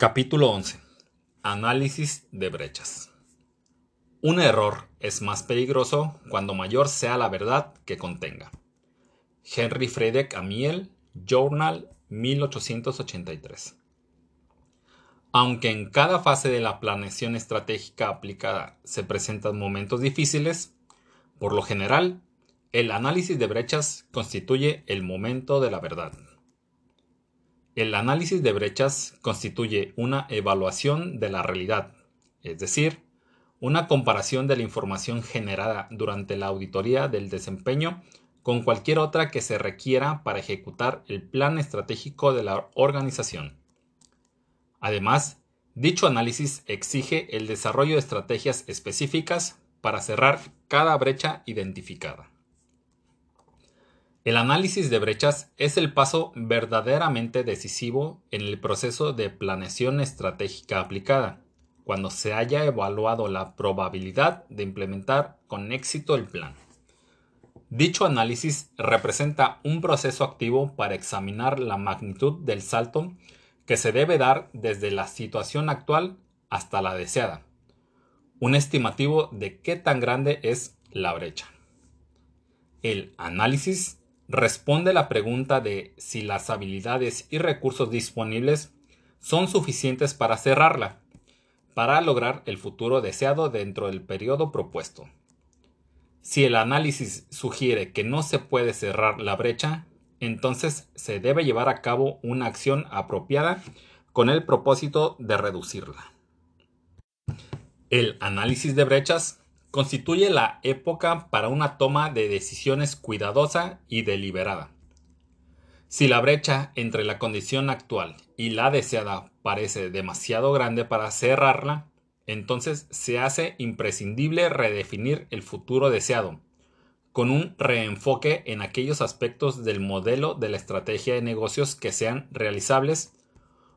Capítulo 11. Análisis de brechas. Un error es más peligroso cuando mayor sea la verdad que contenga. Henry Friedrich Amiel, Journal 1883. Aunque en cada fase de la planeación estratégica aplicada se presentan momentos difíciles, por lo general, el análisis de brechas constituye el momento de la verdad. El análisis de brechas constituye una evaluación de la realidad, es decir, una comparación de la información generada durante la auditoría del desempeño con cualquier otra que se requiera para ejecutar el plan estratégico de la organización. Además, dicho análisis exige el desarrollo de estrategias específicas para cerrar cada brecha identificada. El análisis de brechas es el paso verdaderamente decisivo en el proceso de planeación estratégica aplicada, cuando se haya evaluado la probabilidad de implementar con éxito el plan. Dicho análisis representa un proceso activo para examinar la magnitud del salto que se debe dar desde la situación actual hasta la deseada, un estimativo de qué tan grande es la brecha. El análisis responde la pregunta de si las habilidades y recursos disponibles son suficientes para cerrarla, para lograr el futuro deseado dentro del periodo propuesto. Si el análisis sugiere que no se puede cerrar la brecha, entonces se debe llevar a cabo una acción apropiada con el propósito de reducirla. El análisis de brechas constituye la época para una toma de decisiones cuidadosa y deliberada. Si la brecha entre la condición actual y la deseada parece demasiado grande para cerrarla, entonces se hace imprescindible redefinir el futuro deseado, con un reenfoque en aquellos aspectos del modelo de la estrategia de negocios que sean realizables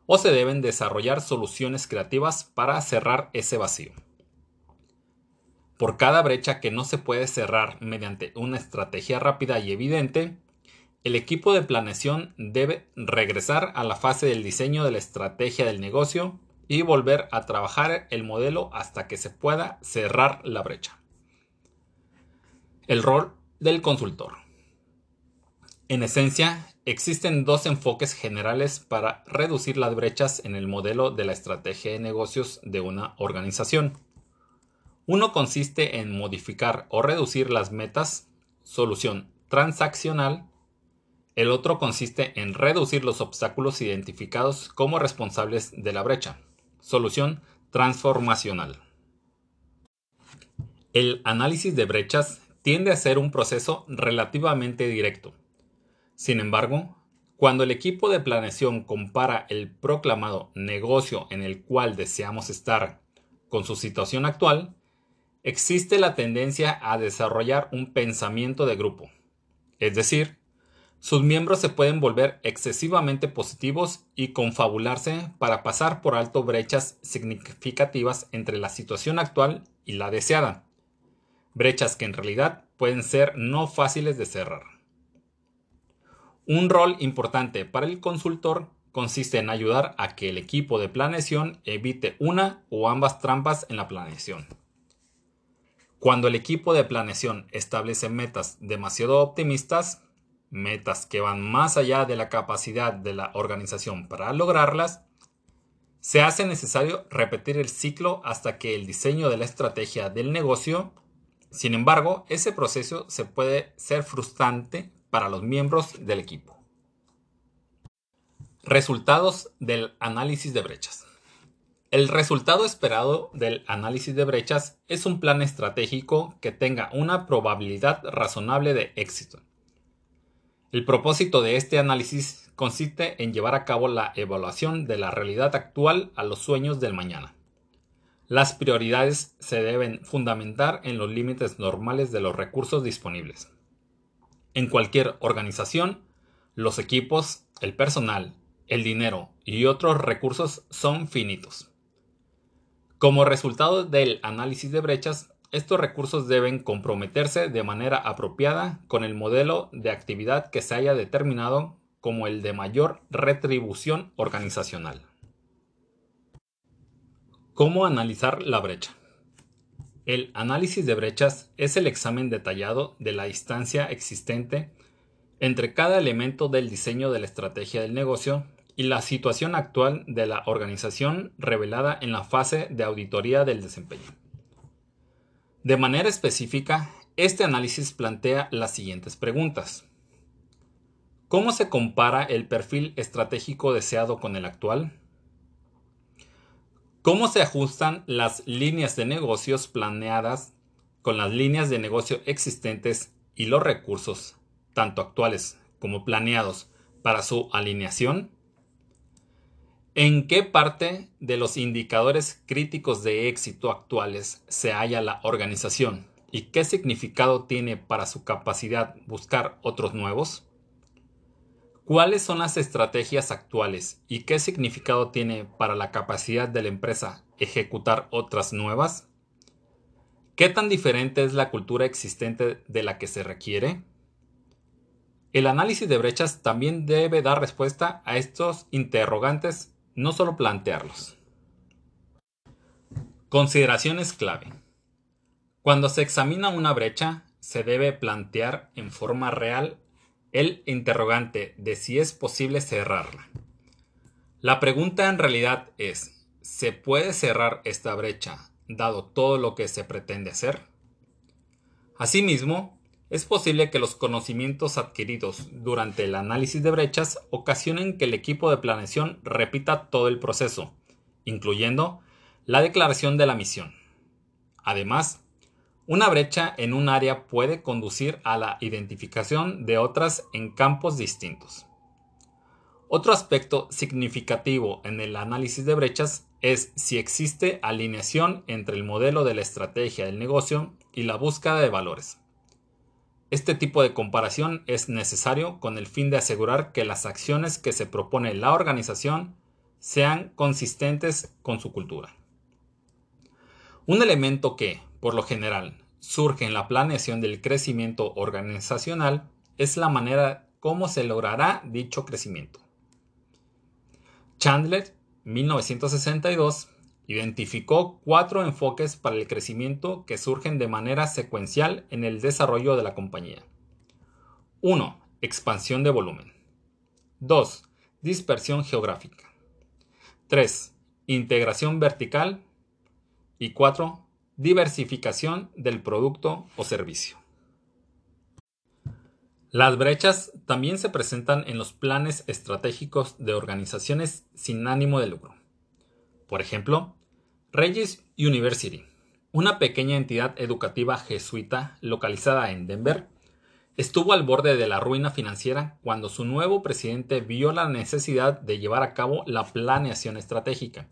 o se deben desarrollar soluciones creativas para cerrar ese vacío. Por cada brecha que no se puede cerrar mediante una estrategia rápida y evidente, el equipo de planeación debe regresar a la fase del diseño de la estrategia del negocio y volver a trabajar el modelo hasta que se pueda cerrar la brecha. El rol del consultor. En esencia, existen dos enfoques generales para reducir las brechas en el modelo de la estrategia de negocios de una organización. Uno consiste en modificar o reducir las metas, solución transaccional. El otro consiste en reducir los obstáculos identificados como responsables de la brecha, solución transformacional. El análisis de brechas tiende a ser un proceso relativamente directo. Sin embargo, cuando el equipo de planeación compara el proclamado negocio en el cual deseamos estar con su situación actual, existe la tendencia a desarrollar un pensamiento de grupo. Es decir, sus miembros se pueden volver excesivamente positivos y confabularse para pasar por alto brechas significativas entre la situación actual y la deseada. Brechas que en realidad pueden ser no fáciles de cerrar. Un rol importante para el consultor consiste en ayudar a que el equipo de planeación evite una o ambas trampas en la planeación. Cuando el equipo de planeación establece metas demasiado optimistas, metas que van más allá de la capacidad de la organización para lograrlas, se hace necesario repetir el ciclo hasta que el diseño de la estrategia del negocio. Sin embargo, ese proceso se puede ser frustrante para los miembros del equipo. Resultados del análisis de brechas. El resultado esperado del análisis de brechas es un plan estratégico que tenga una probabilidad razonable de éxito. El propósito de este análisis consiste en llevar a cabo la evaluación de la realidad actual a los sueños del mañana. Las prioridades se deben fundamentar en los límites normales de los recursos disponibles. En cualquier organización, los equipos, el personal, el dinero y otros recursos son finitos. Como resultado del análisis de brechas, estos recursos deben comprometerse de manera apropiada con el modelo de actividad que se haya determinado como el de mayor retribución organizacional. ¿Cómo analizar la brecha? El análisis de brechas es el examen detallado de la distancia existente entre cada elemento del diseño de la estrategia del negocio y la situación actual de la organización revelada en la fase de auditoría del desempeño. De manera específica, este análisis plantea las siguientes preguntas. ¿Cómo se compara el perfil estratégico deseado con el actual? ¿Cómo se ajustan las líneas de negocios planeadas con las líneas de negocio existentes y los recursos, tanto actuales como planeados, para su alineación? ¿En qué parte de los indicadores críticos de éxito actuales se halla la organización y qué significado tiene para su capacidad buscar otros nuevos? ¿Cuáles son las estrategias actuales y qué significado tiene para la capacidad de la empresa ejecutar otras nuevas? ¿Qué tan diferente es la cultura existente de la que se requiere? El análisis de brechas también debe dar respuesta a estos interrogantes, no solo plantearlos. Consideraciones clave. Cuando se examina una brecha, se debe plantear en forma real el interrogante de si es posible cerrarla. La pregunta en realidad es, ¿se puede cerrar esta brecha dado todo lo que se pretende hacer? Asimismo, es posible que los conocimientos adquiridos durante el análisis de brechas ocasionen que el equipo de planeación repita todo el proceso, incluyendo la declaración de la misión. Además, una brecha en un área puede conducir a la identificación de otras en campos distintos. Otro aspecto significativo en el análisis de brechas es si existe alineación entre el modelo de la estrategia del negocio y la búsqueda de valores. Este tipo de comparación es necesario con el fin de asegurar que las acciones que se propone la organización sean consistentes con su cultura. Un elemento que, por lo general, surge en la planeación del crecimiento organizacional es la manera cómo se logrará dicho crecimiento. Chandler, 1962, identificó cuatro enfoques para el crecimiento que surgen de manera secuencial en el desarrollo de la compañía. 1. Expansión de volumen. 2. Dispersión geográfica. 3. Integración vertical. Y 4 diversificación del producto o servicio. Las brechas también se presentan en los planes estratégicos de organizaciones sin ánimo de lucro. Por ejemplo, Regis University, una pequeña entidad educativa jesuita localizada en Denver, estuvo al borde de la ruina financiera cuando su nuevo presidente vio la necesidad de llevar a cabo la planeación estratégica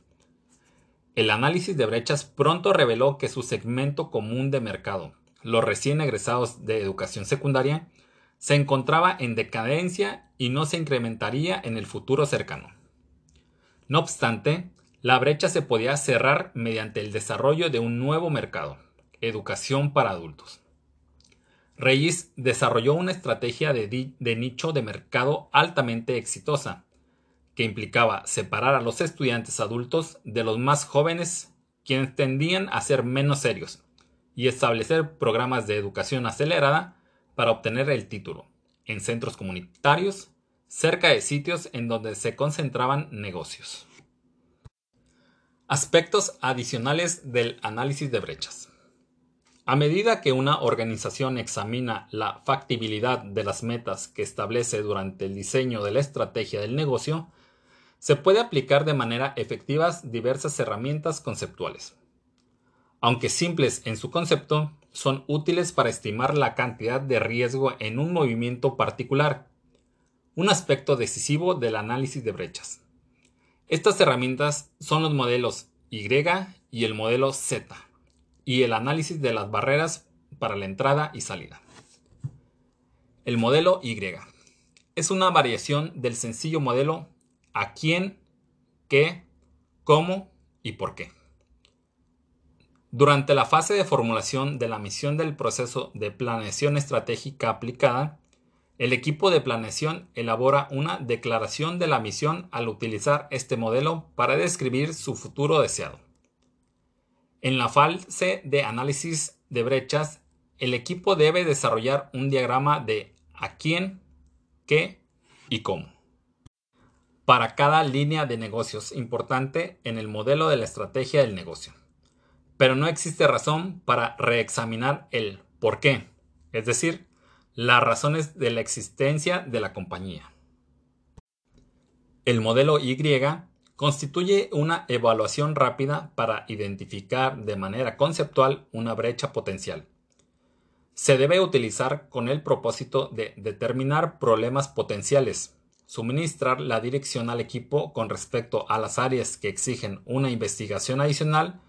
el análisis de brechas pronto reveló que su segmento común de mercado, los recién egresados de educación secundaria, se encontraba en decadencia y no se incrementaría en el futuro cercano. No obstante, la brecha se podía cerrar mediante el desarrollo de un nuevo mercado, educación para adultos. Reyes desarrolló una estrategia de, de nicho de mercado altamente exitosa, que implicaba separar a los estudiantes adultos de los más jóvenes, quienes tendían a ser menos serios, y establecer programas de educación acelerada para obtener el título, en centros comunitarios, cerca de sitios en donde se concentraban negocios. Aspectos adicionales del análisis de brechas. A medida que una organización examina la factibilidad de las metas que establece durante el diseño de la estrategia del negocio, se puede aplicar de manera efectiva diversas herramientas conceptuales. Aunque simples en su concepto, son útiles para estimar la cantidad de riesgo en un movimiento particular, un aspecto decisivo del análisis de brechas. Estas herramientas son los modelos Y y el modelo Z, y el análisis de las barreras para la entrada y salida. El modelo Y es una variación del sencillo modelo a quién, qué, cómo y por qué. Durante la fase de formulación de la misión del proceso de planeación estratégica aplicada, el equipo de planeación elabora una declaración de la misión al utilizar este modelo para describir su futuro deseado. En la fase de análisis de brechas, el equipo debe desarrollar un diagrama de a quién, qué y cómo. Para cada línea de negocios importante en el modelo de la estrategia del negocio. Pero no existe razón para reexaminar el por qué, es decir, las razones de la existencia de la compañía. El modelo Y constituye una evaluación rápida para identificar de manera conceptual una brecha potencial. Se debe utilizar con el propósito de determinar problemas potenciales, suministrar la dirección al equipo con respecto a las áreas que exigen una investigación adicional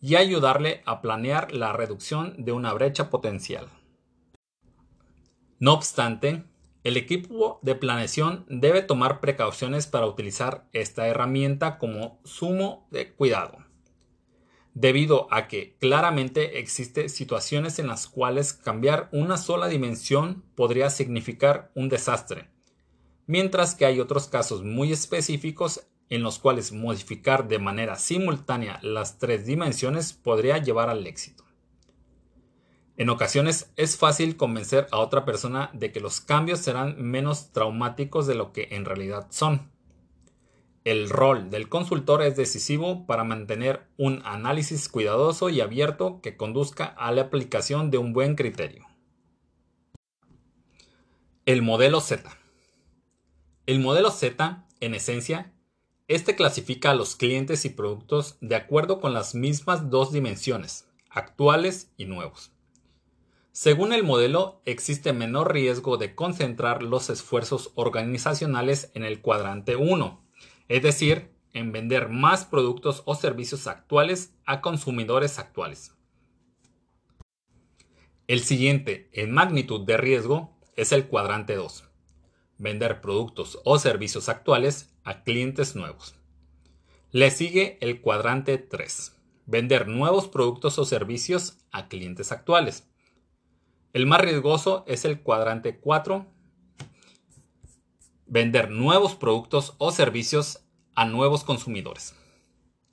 y ayudarle a planear la reducción de una brecha potencial. No obstante, el equipo de planeación debe tomar precauciones para utilizar esta herramienta como sumo de cuidado, debido a que claramente existen situaciones en las cuales cambiar una sola dimensión podría significar un desastre, mientras que hay otros casos muy específicos en los cuales modificar de manera simultánea las tres dimensiones podría llevar al éxito. En ocasiones es fácil convencer a otra persona de que los cambios serán menos traumáticos de lo que en realidad son. El rol del consultor es decisivo para mantener un análisis cuidadoso y abierto que conduzca a la aplicación de un buen criterio. El modelo Z. El modelo Z, en esencia, este clasifica a los clientes y productos de acuerdo con las mismas dos dimensiones, actuales y nuevos. Según el modelo, existe menor riesgo de concentrar los esfuerzos organizacionales en el cuadrante 1, es decir, en vender más productos o servicios actuales a consumidores actuales. El siguiente en magnitud de riesgo es el cuadrante 2, vender productos o servicios actuales a clientes nuevos. Le sigue el cuadrante 3, vender nuevos productos o servicios a clientes actuales. El más riesgoso es el cuadrante 4, vender nuevos productos o servicios a nuevos consumidores.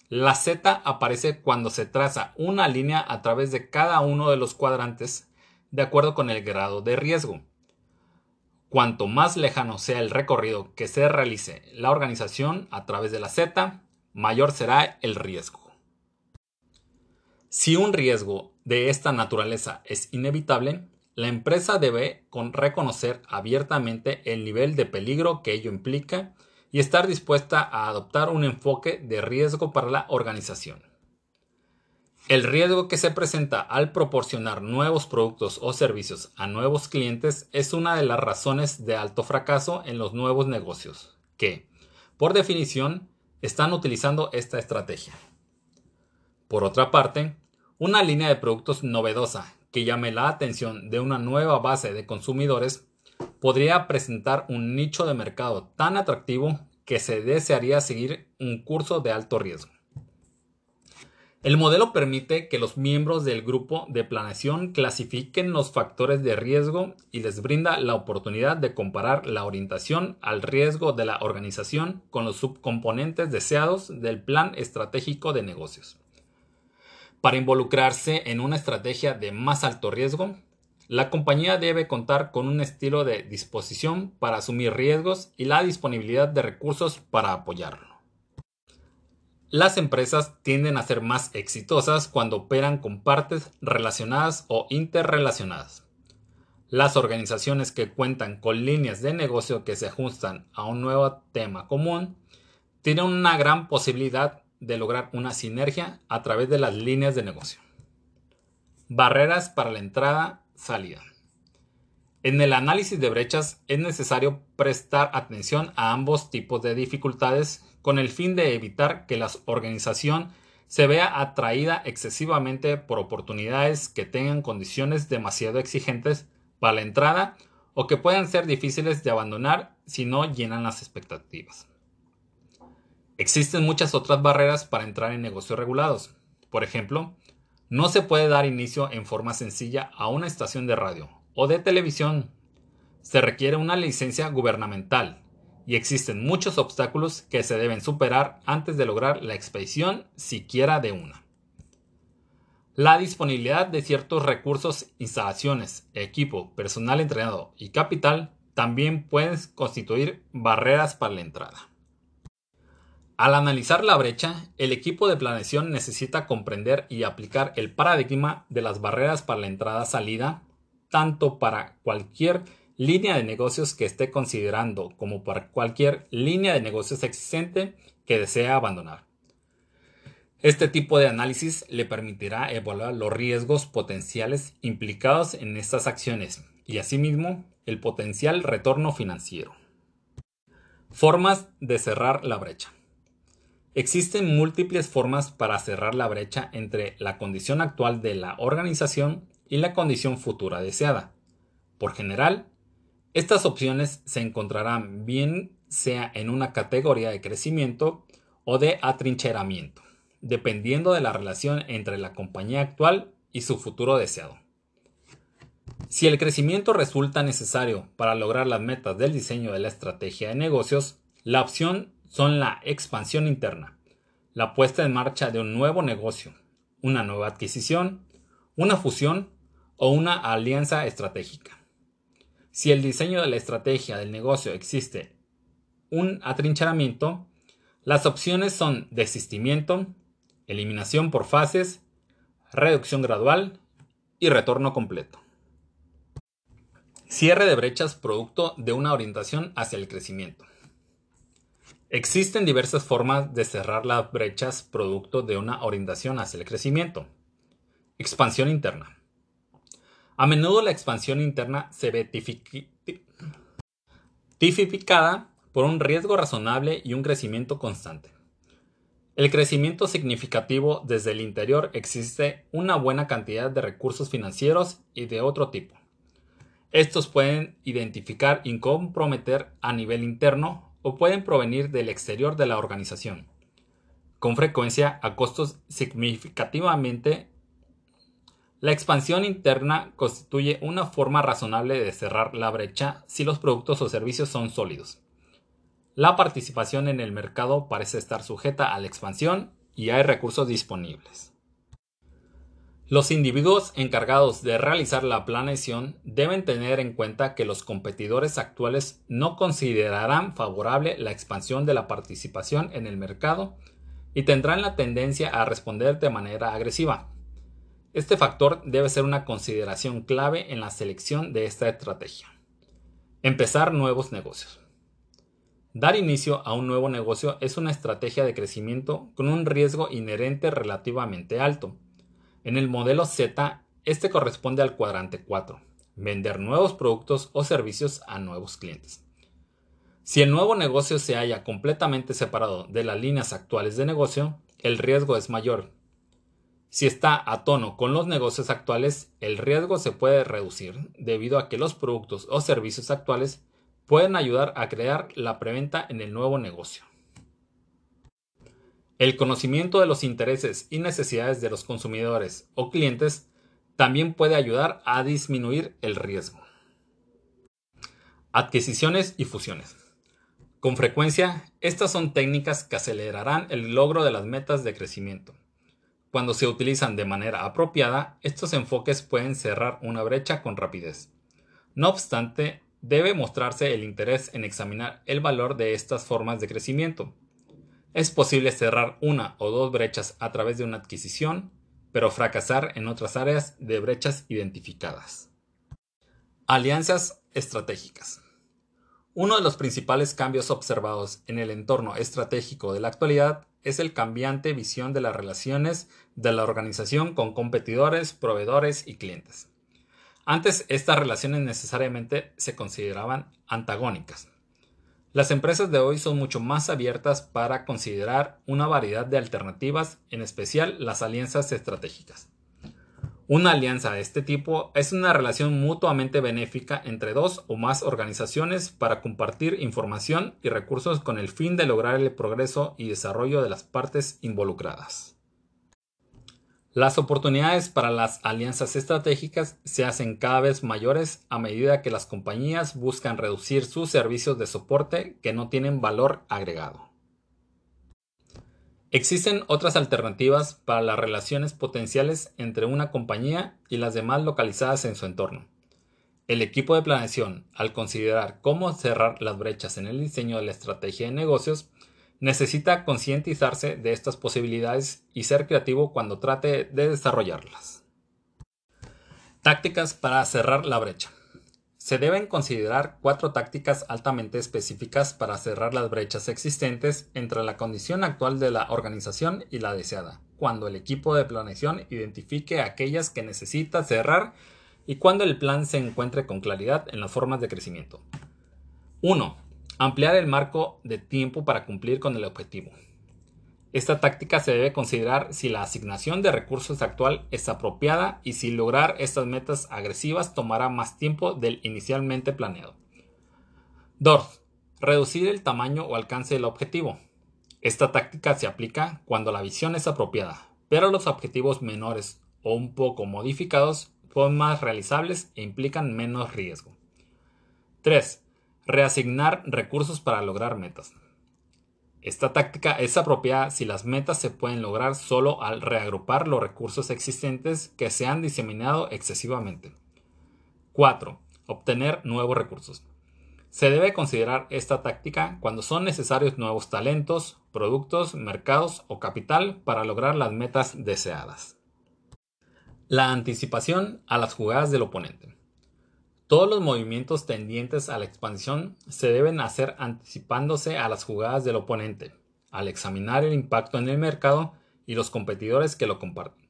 La Z aparece cuando se traza una línea a través de cada uno de los cuadrantes de acuerdo con el grado de riesgo. Cuanto más lejano sea el recorrido que se realice la organización a través de la Z, mayor será el riesgo. Si un riesgo de esta naturaleza es inevitable, la empresa debe reconocer abiertamente el nivel de peligro que ello implica y estar dispuesta a adoptar un enfoque de riesgo para la organización. El riesgo que se presenta al proporcionar nuevos productos o servicios a nuevos clientes es una de las razones de alto fracaso en los nuevos negocios, que, por definición, están utilizando esta estrategia. Por otra parte, una línea de productos novedosa que llame la atención de una nueva base de consumidores podría presentar un nicho de mercado tan atractivo que se desearía seguir un curso de alto riesgo. El modelo permite que los miembros del grupo de planeación clasifiquen los factores de riesgo y les brinda la oportunidad de comparar la orientación al riesgo de la organización con los subcomponentes deseados del plan estratégico de negocios. Para involucrarse en una estrategia de más alto riesgo, la compañía debe contar con un estilo de disposición para asumir riesgos y la disponibilidad de recursos para apoyarlo. Las empresas tienden a ser más exitosas cuando operan con partes relacionadas o interrelacionadas. Las organizaciones que cuentan con líneas de negocio que se ajustan a un nuevo tema común tienen una gran posibilidad de lograr una sinergia a través de las líneas de negocio. Barreras para la entrada-salida. En el análisis de brechas es necesario prestar atención a ambos tipos de dificultades con el fin de evitar que la organización se vea atraída excesivamente por oportunidades que tengan condiciones demasiado exigentes para la entrada o que puedan ser difíciles de abandonar si no llenan las expectativas. Existen muchas otras barreras para entrar en negocios regulados. Por ejemplo, no se puede dar inicio en forma sencilla a una estación de radio o de televisión. Se requiere una licencia gubernamental y existen muchos obstáculos que se deben superar antes de lograr la expedición siquiera de una. La disponibilidad de ciertos recursos, instalaciones, equipo, personal entrenado y capital también pueden constituir barreras para la entrada. Al analizar la brecha, el equipo de planeación necesita comprender y aplicar el paradigma de las barreras para la entrada-salida, tanto para cualquier línea de negocios que esté considerando como para cualquier línea de negocios existente que desea abandonar. Este tipo de análisis le permitirá evaluar los riesgos potenciales implicados en estas acciones y asimismo el potencial retorno financiero. Formas de cerrar la brecha. Existen múltiples formas para cerrar la brecha entre la condición actual de la organización y la condición futura deseada. Por general, estas opciones se encontrarán bien sea en una categoría de crecimiento o de atrincheramiento, dependiendo de la relación entre la compañía actual y su futuro deseado. Si el crecimiento resulta necesario para lograr las metas del diseño de la estrategia de negocios, la opción son la expansión interna, la puesta en marcha de un nuevo negocio, una nueva adquisición, una fusión o una alianza estratégica. Si el diseño de la estrategia del negocio existe un atrincheramiento, las opciones son desistimiento, eliminación por fases, reducción gradual y retorno completo. Cierre de brechas producto de una orientación hacia el crecimiento. Existen diversas formas de cerrar las brechas producto de una orientación hacia el crecimiento. Expansión interna. A menudo la expansión interna se ve tipificada por un riesgo razonable y un crecimiento constante. El crecimiento significativo desde el interior existe una buena cantidad de recursos financieros y de otro tipo. Estos pueden identificar y comprometer a nivel interno o pueden provenir del exterior de la organización, con frecuencia a costos significativamente. La expansión interna constituye una forma razonable de cerrar la brecha si los productos o servicios son sólidos. La participación en el mercado parece estar sujeta a la expansión y hay recursos disponibles. Los individuos encargados de realizar la planeación deben tener en cuenta que los competidores actuales no considerarán favorable la expansión de la participación en el mercado y tendrán la tendencia a responder de manera agresiva. Este factor debe ser una consideración clave en la selección de esta estrategia. Empezar nuevos negocios. Dar inicio a un nuevo negocio es una estrategia de crecimiento con un riesgo inherente relativamente alto en el modelo Z, este corresponde al cuadrante 4, vender nuevos productos o servicios a nuevos clientes. Si el nuevo negocio se halla completamente separado de las líneas actuales de negocio, el riesgo es mayor. Si está a tono con los negocios actuales, el riesgo se puede reducir debido a que los productos o servicios actuales pueden ayudar a crear la preventa en el nuevo negocio. El conocimiento de los intereses y necesidades de los consumidores o clientes también puede ayudar a disminuir el riesgo. Adquisiciones y fusiones. Con frecuencia, estas son técnicas que acelerarán el logro de las metas de crecimiento. Cuando se utilizan de manera apropiada, estos enfoques pueden cerrar una brecha con rapidez. No obstante, debe mostrarse el interés en examinar el valor de estas formas de crecimiento es posible cerrar una o dos brechas a través de una adquisición, pero fracasar en otras áreas de brechas identificadas. Alianzas estratégicas. Uno de los principales cambios observados en el entorno estratégico de la actualidad es el cambiante visión de las relaciones de la organización con competidores, proveedores y clientes. Antes estas relaciones necesariamente se consideraban antagónicas, las empresas de hoy son mucho más abiertas para considerar una variedad de alternativas, en especial las alianzas estratégicas. Una alianza de este tipo es una relación mutuamente benéfica entre dos o más organizaciones para compartir información y recursos con el fin de lograr el progreso y desarrollo de las partes involucradas. Las oportunidades para las alianzas estratégicas se hacen cada vez mayores a medida que las compañías buscan reducir sus servicios de soporte que no tienen valor agregado. Existen otras alternativas para las relaciones potenciales entre una compañía y las demás localizadas en su entorno. El equipo de planeación, al considerar cómo cerrar las brechas en el diseño de la estrategia de negocios, necesita concientizarse de estas posibilidades y ser creativo cuando trate de desarrollarlas. Tácticas para cerrar la brecha. Se deben considerar cuatro tácticas altamente específicas para cerrar las brechas existentes entre la condición actual de la organización y la deseada, cuando el equipo de planeación identifique aquellas que necesita cerrar y cuando el plan se encuentre con claridad en las formas de crecimiento. 1. Ampliar el marco de tiempo para cumplir con el objetivo. Esta táctica se debe considerar si la asignación de recursos actual es apropiada y si lograr estas metas agresivas tomará más tiempo del inicialmente planeado. 2. Reducir el tamaño o alcance del objetivo. Esta táctica se aplica cuando la visión es apropiada, pero los objetivos menores o un poco modificados son más realizables e implican menos riesgo. 3. Reasignar recursos para lograr metas. Esta táctica es apropiada si las metas se pueden lograr solo al reagrupar los recursos existentes que se han diseminado excesivamente. 4. Obtener nuevos recursos. Se debe considerar esta táctica cuando son necesarios nuevos talentos, productos, mercados o capital para lograr las metas deseadas. La anticipación a las jugadas del oponente. Todos los movimientos tendientes a la expansión se deben hacer anticipándose a las jugadas del oponente, al examinar el impacto en el mercado y los competidores que lo comparten.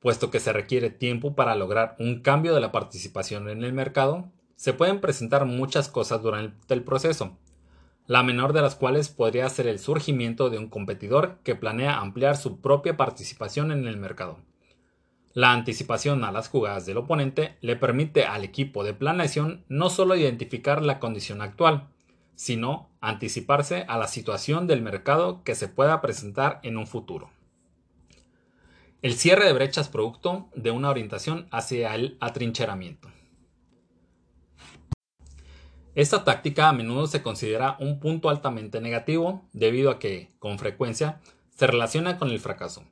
Puesto que se requiere tiempo para lograr un cambio de la participación en el mercado, se pueden presentar muchas cosas durante el proceso, la menor de las cuales podría ser el surgimiento de un competidor que planea ampliar su propia participación en el mercado. La anticipación a las jugadas del oponente le permite al equipo de planeación no solo identificar la condición actual, sino anticiparse a la situación del mercado que se pueda presentar en un futuro. El cierre de brechas producto de una orientación hacia el atrincheramiento. Esta táctica a menudo se considera un punto altamente negativo debido a que, con frecuencia, se relaciona con el fracaso.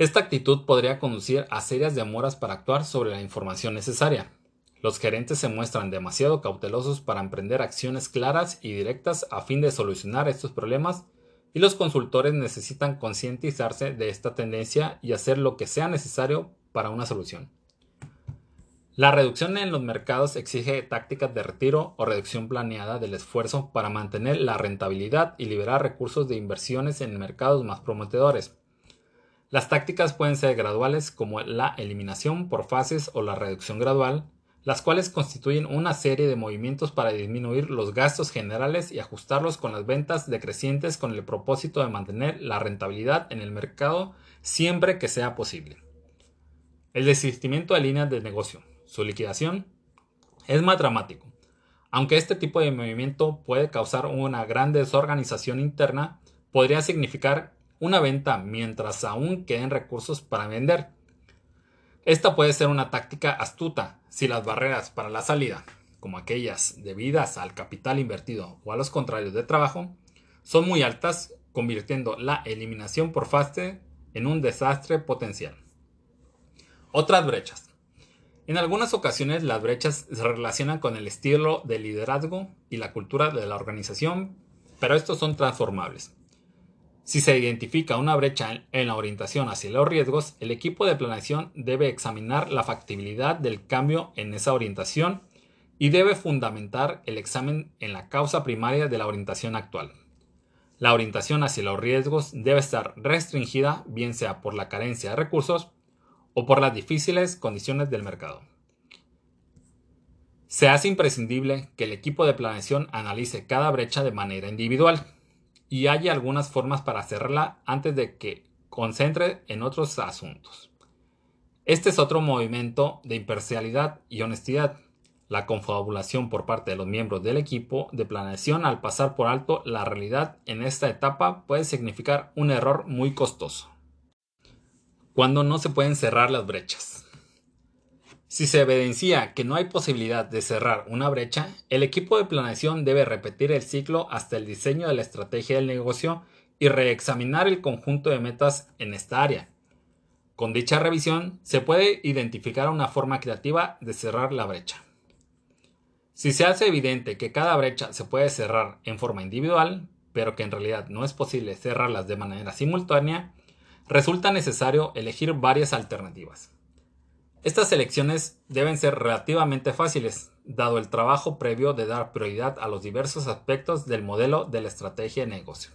Esta actitud podría conducir a serias demoras para actuar sobre la información necesaria. Los gerentes se muestran demasiado cautelosos para emprender acciones claras y directas a fin de solucionar estos problemas y los consultores necesitan concientizarse de esta tendencia y hacer lo que sea necesario para una solución. La reducción en los mercados exige tácticas de retiro o reducción planeada del esfuerzo para mantener la rentabilidad y liberar recursos de inversiones en mercados más prometedores. Las tácticas pueden ser graduales como la eliminación por fases o la reducción gradual, las cuales constituyen una serie de movimientos para disminuir los gastos generales y ajustarlos con las ventas decrecientes con el propósito de mantener la rentabilidad en el mercado siempre que sea posible. El desistimiento de líneas de negocio, su liquidación, es más dramático. Aunque este tipo de movimiento puede causar una gran desorganización interna, podría significar una venta mientras aún queden recursos para vender. Esta puede ser una táctica astuta si las barreras para la salida, como aquellas debidas al capital invertido o a los contrarios de trabajo, son muy altas, convirtiendo la eliminación por fase en un desastre potencial. Otras brechas. En algunas ocasiones las brechas se relacionan con el estilo de liderazgo y la cultura de la organización, pero estos son transformables. Si se identifica una brecha en la orientación hacia los riesgos, el equipo de planeación debe examinar la factibilidad del cambio en esa orientación y debe fundamentar el examen en la causa primaria de la orientación actual. La orientación hacia los riesgos debe estar restringida bien sea por la carencia de recursos o por las difíciles condiciones del mercado. Se hace imprescindible que el equipo de planeación analice cada brecha de manera individual y hay algunas formas para cerrarla antes de que concentre en otros asuntos. Este es otro movimiento de imparcialidad y honestidad, la confabulación por parte de los miembros del equipo de planeación al pasar por alto la realidad en esta etapa puede significar un error muy costoso. Cuando no se pueden cerrar las brechas. Si se evidencia que no hay posibilidad de cerrar una brecha, el equipo de planeación debe repetir el ciclo hasta el diseño de la estrategia del negocio y reexaminar el conjunto de metas en esta área. Con dicha revisión se puede identificar una forma creativa de cerrar la brecha. Si se hace evidente que cada brecha se puede cerrar en forma individual, pero que en realidad no es posible cerrarlas de manera simultánea, resulta necesario elegir varias alternativas. Estas elecciones deben ser relativamente fáciles, dado el trabajo previo de dar prioridad a los diversos aspectos del modelo de la estrategia de negocio.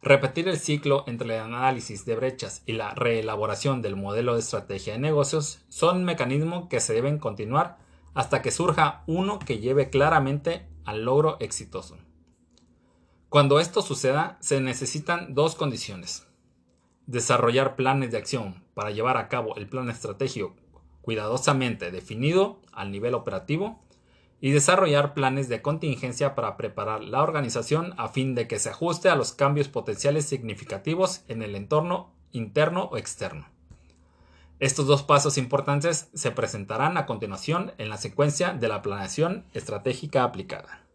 Repetir el ciclo entre el análisis de brechas y la reelaboración del modelo de estrategia de negocios son mecanismos que se deben continuar hasta que surja uno que lleve claramente al logro exitoso. Cuando esto suceda, se necesitan dos condiciones. Desarrollar planes de acción para llevar a cabo el plan estratégico cuidadosamente definido al nivel operativo y desarrollar planes de contingencia para preparar la organización a fin de que se ajuste a los cambios potenciales significativos en el entorno interno o externo. Estos dos pasos importantes se presentarán a continuación en la secuencia de la planeación estratégica aplicada.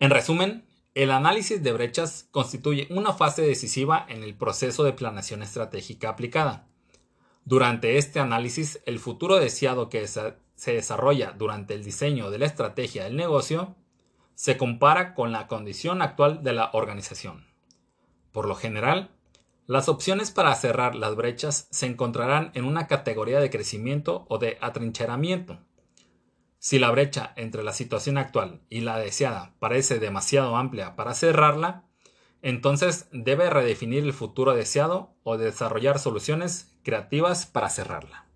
En resumen, el análisis de brechas constituye una fase decisiva en el proceso de planeación estratégica aplicada. Durante este análisis, el futuro deseado que se desarrolla durante el diseño de la estrategia del negocio se compara con la condición actual de la organización. Por lo general, las opciones para cerrar las brechas se encontrarán en una categoría de crecimiento o de atrincheramiento. Si la brecha entre la situación actual y la deseada parece demasiado amplia para cerrarla, entonces debe redefinir el futuro deseado o desarrollar soluciones creativas para cerrarla.